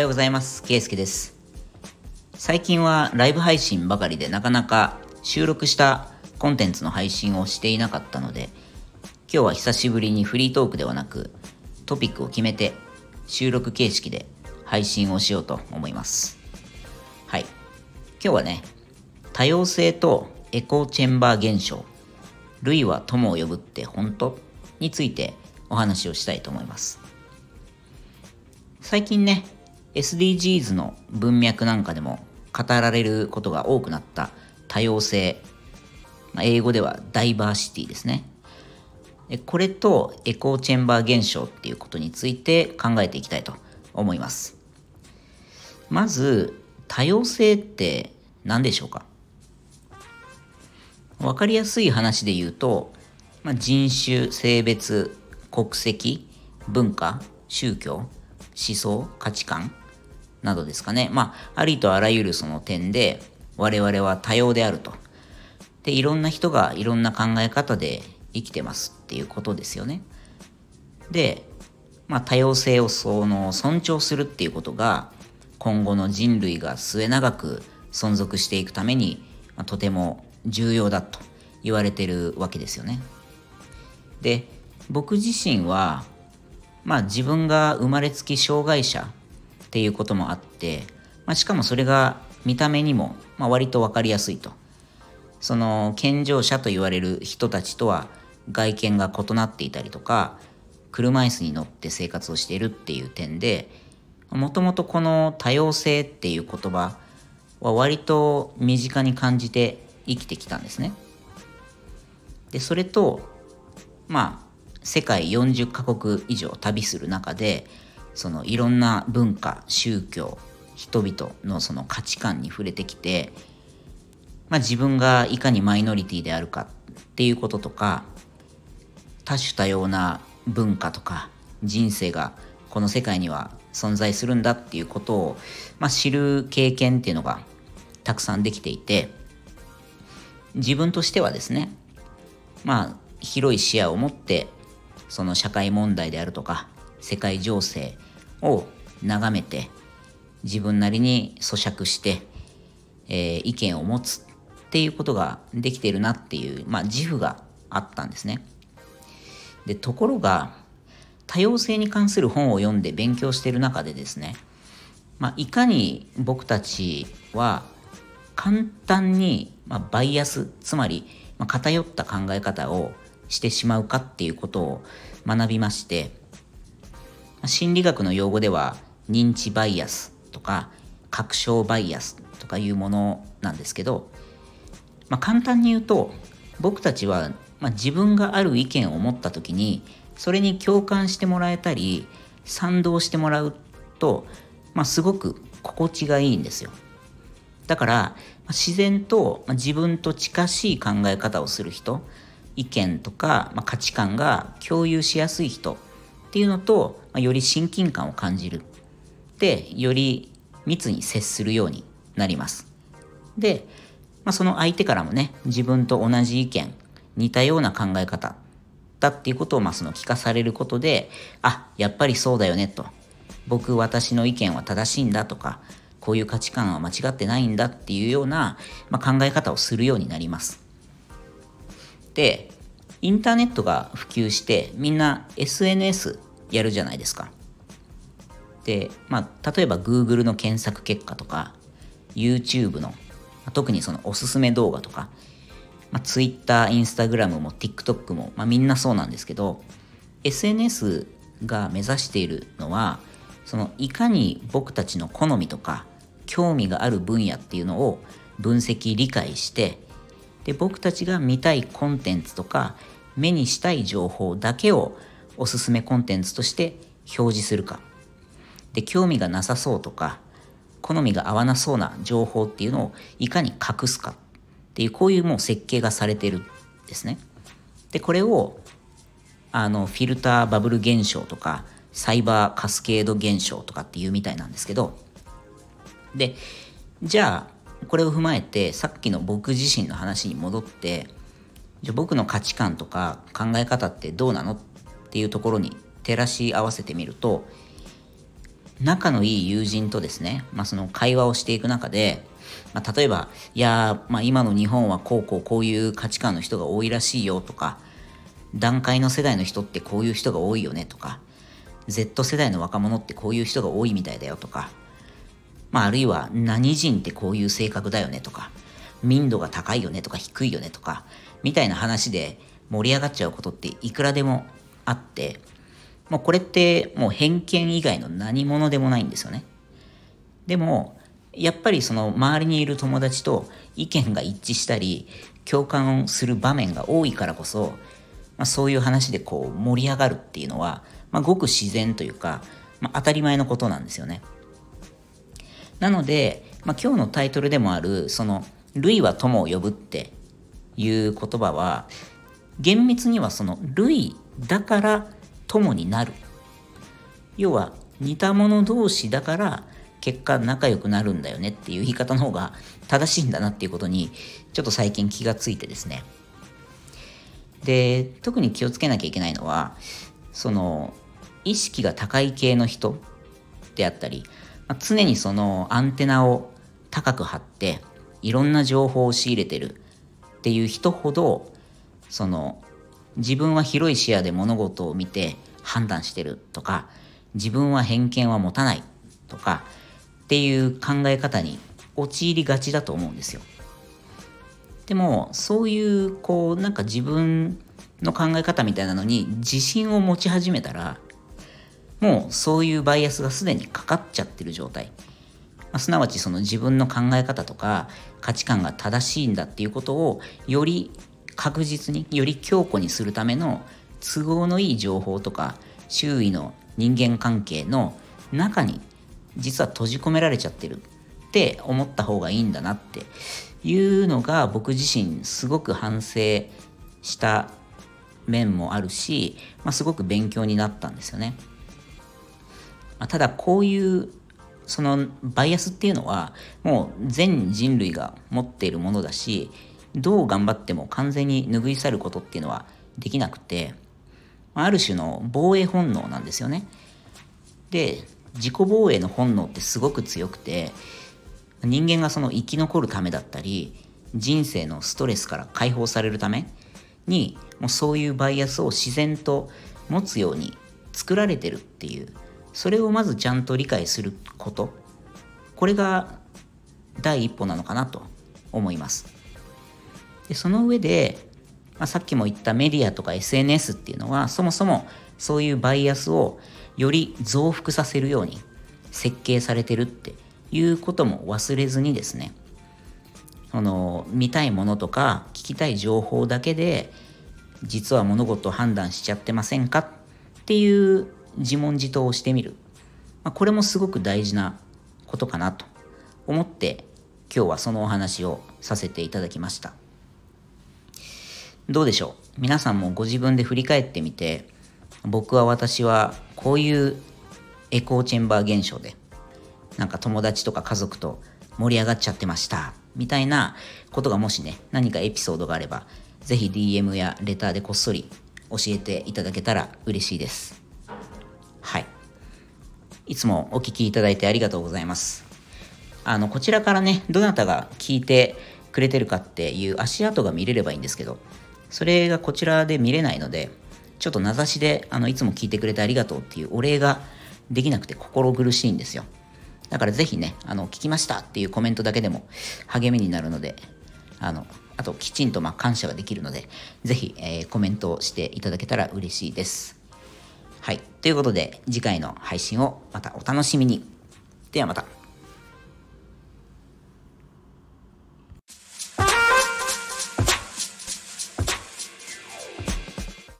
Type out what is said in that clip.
ようございます。ケイスケです。最近はライブ配信ばかりでなかなか収録したコンテンツの配信をしていなかったので、今日は久しぶりにフリートークではなくトピックを決めて収録形式で配信をしようと思います。はい。今日はね、多様性とエコーチェンバー現象、類は友を呼ぶって本当？についてお話をしたいと思います。最近ね、SDGs の文脈なんかでも語られることが多くなった多様性、まあ、英語ではダイバーシティですね。これとエコーチェンバー現象っていうことについて考えていきたいと思います。まず、多様性って何でしょうか？わかりやすい話で言うと、まあ、人種、性別、国籍、文化、宗教、思想、価値観などですかね。まあ、ありとあらゆるその点で我々は多様であると。で、いろんな人がいろんな考え方で生きてますっていうことですよね。で、まあ、多様性をその尊重するっていうことが今後の人類が末永く存続していくために、まあ、とても重要だと言われてるわけですよね。で僕自身はまあ自分が生まれつき障害者っていうこともあって、まあ、しかもそれが見た目にも、まあ、割と分かりやすいと。その健常者と言われる人たちとは外見が異なっていたりとか車椅子に乗って生活をしているっていう点でもともとこの多様性っていう言葉は割と身近に感じて生きてきたんですね。でそれとまあ世界40カ国以上旅する中でそのいろんな文化宗教人々のその価値観に触れてきて、まあ、自分がいかにマイノリティであるかっていうこととか多種多様な文化とか人生がこの世界には存在するんだっていうことを、まあ、知る経験っていうのがたくさんできていて自分としてはですねまあ広い視野を持ってその社会問題であるとか世界情勢を眺めて自分なりに咀嚼して、えー、意見を持つっていうことができているなっていう、まあ、自負があったんですね。でところが多様性に関する本を読んで勉強している中でですね、まあ、いかに僕たちは簡単に、まあ、バイアスつまり、ま、偏った考え方をしてしまうかっていうことを学びまして心理学の用語では認知バイアスとか確証バイアスとかいうものなんですけど、まあ、簡単に言うと僕たちは、まあ、自分がある意見を持った時にそれに共感してもらえたり賛同してもらうと、まあ、すごく心地がいいんですよ。だから、自然と自分と近しい考え方をする人意見とか、まあ、価値観が共有しやすい人っていうのと、まあ、より親近感を感じる。でより密に接するようになります。で、まあ、その相手からもね自分と同じ意見似たような考え方だっていうことをまあその聞かされることであやっぱりそうだよねと。僕私の意見は正しいんだとかこういう価値観は間違ってないんだっていうような、まあ、考え方をするようになります。でインターネットが普及してみんな SNS やるじゃないですか。で、まあ、例えば Google の検索結果とか YouTube の特にそのおすすめ動画とか、まあ、Twitter、Instagram も TikTok も、まあ、みんなそうなんですけど SNS が目指しているのはそのいかに僕たちの好みとか興味がある分野っていうのを分析理解してで僕たちが見たいコンテンツとか目にしたい情報だけをおすすめコンテンツとして表示するか。で興味がなさそうとか好みが合わなそうな情報っていうのをいかに隠すかっていうこういうもう設計がされてるんですね。でこれをあのフィルターバブル現象とかサイバーカスケード現象とかっていうみたいなんですけど。でじゃあこれを踏まえてさっきの僕自身の話に戻ってじゃ僕の価値観とか考え方ってどうなのっていうところに照らし合わせてみると仲のいい友人とですね、まあ、その会話をしていく中で、まあ、例えば、いやまあ、今の日本はこうこうこういう価値観の人が多いらしいよとか、段階の世代の人ってこういう人が多いよねとか、Z 世代の若者ってこういう人が多いみたいだよとか、まあ、あるいは何人ってこういう性格だよねとか、民度が高いよねとか低いよねとか、みたいな話で盛り上がっちゃうことっていくらでもあって、もうこれってもう偏見以外の何者でもないんですよね。でも、やっぱりその周りにいる友達と意見が一致したり、共感をする場面が多いからこそ、まあ、そういう話でこう盛り上がるっていうのは、まあ、ごく自然というか、まあ、当たり前のことなんですよね。なので、まあ、今日のタイトルでもある、その、類は友を呼ぶっていう言葉は、厳密にはその類だから友になる。要は似た者同士だから結果仲良くなるんだよねっていう言い方の方が正しいんだなっていうことにちょっと最近気がついてですね。で、特に気をつけなきゃいけないのは、その意識が高い系の人であったり、まあ、常にそのアンテナを高く張っていろんな情報を仕入れてるっていう人ほどその自分は広い視野で物事を見て判断してるとか自分は偏見は持たないとかっていう考え方に陥りがちだと思うんですよ。でもそういうこうなんか自分の考え方みたいなのに自信を持ち始めたらもうそういうバイアスがすでにかかっちゃってる状態、まあ、すなわちその自分の考え方とか価値観が正しいんだっていうことをより確実により強固にするための都合のいい情報とか周囲の人間関係の中に実は閉じ込められちゃってるって思った方がいいんだなっていうのが僕自身すごく反省した面もあるし、まあ、すごく勉強になったんですよね。まあ、ただこういうそのバイアスっていうのはもう全人類が持っているものだしどう頑張っても完全に拭い去ることっていうのはできなくてある種の防衛本能なんですよね。で自己防衛の本能ってすごく強くて人間がその生き残るためだったり人生のストレスから解放されるためにもうそういうバイアスを自然と持つように作られてるっていうそれをまずちゃんと理解すること。これが第一歩なのかなと思います。でその上で、まあ、さっきも言ったメディアとか SNS っていうのはそもそもそういうバイアスをより増幅させるように設計されてるっていうことも忘れずにですねその見たいものとか聞きたい情報だけで実は物事を判断しちゃってませんかっていう自問自答をしてみる、まあ、これもすごく大事なことかなと思って今日はそのお話をさせていただきました。どうでしょう？皆さんもご自分で振り返ってみて僕は私はこういうエコーチェンバー現象でなんか友達とか家族と盛り上がっちゃってましたみたいなことがもしね何かエピソードがあればぜひ DM やレターでこっそり教えていただけたら嬉しいです。はい。いつもお聞きいただいてありがとうございます。あのこちらからねどなたが聞いてくれてるかっていう足跡が見れればいいんですけどそれがこちらで見れないのでちょっと名指しであのいつも聞いてくれてありがとうっていうお礼ができなくて心苦しいんですよ。だからぜひね、あの、聞きましたっていうコメントだけでも励みになるので、あの、あときちんとま感謝ができるので、ぜひ、えー、コメントをしていただけたら嬉しいです。はい。ということで、次回の配信をまたお楽しみに。ではまた。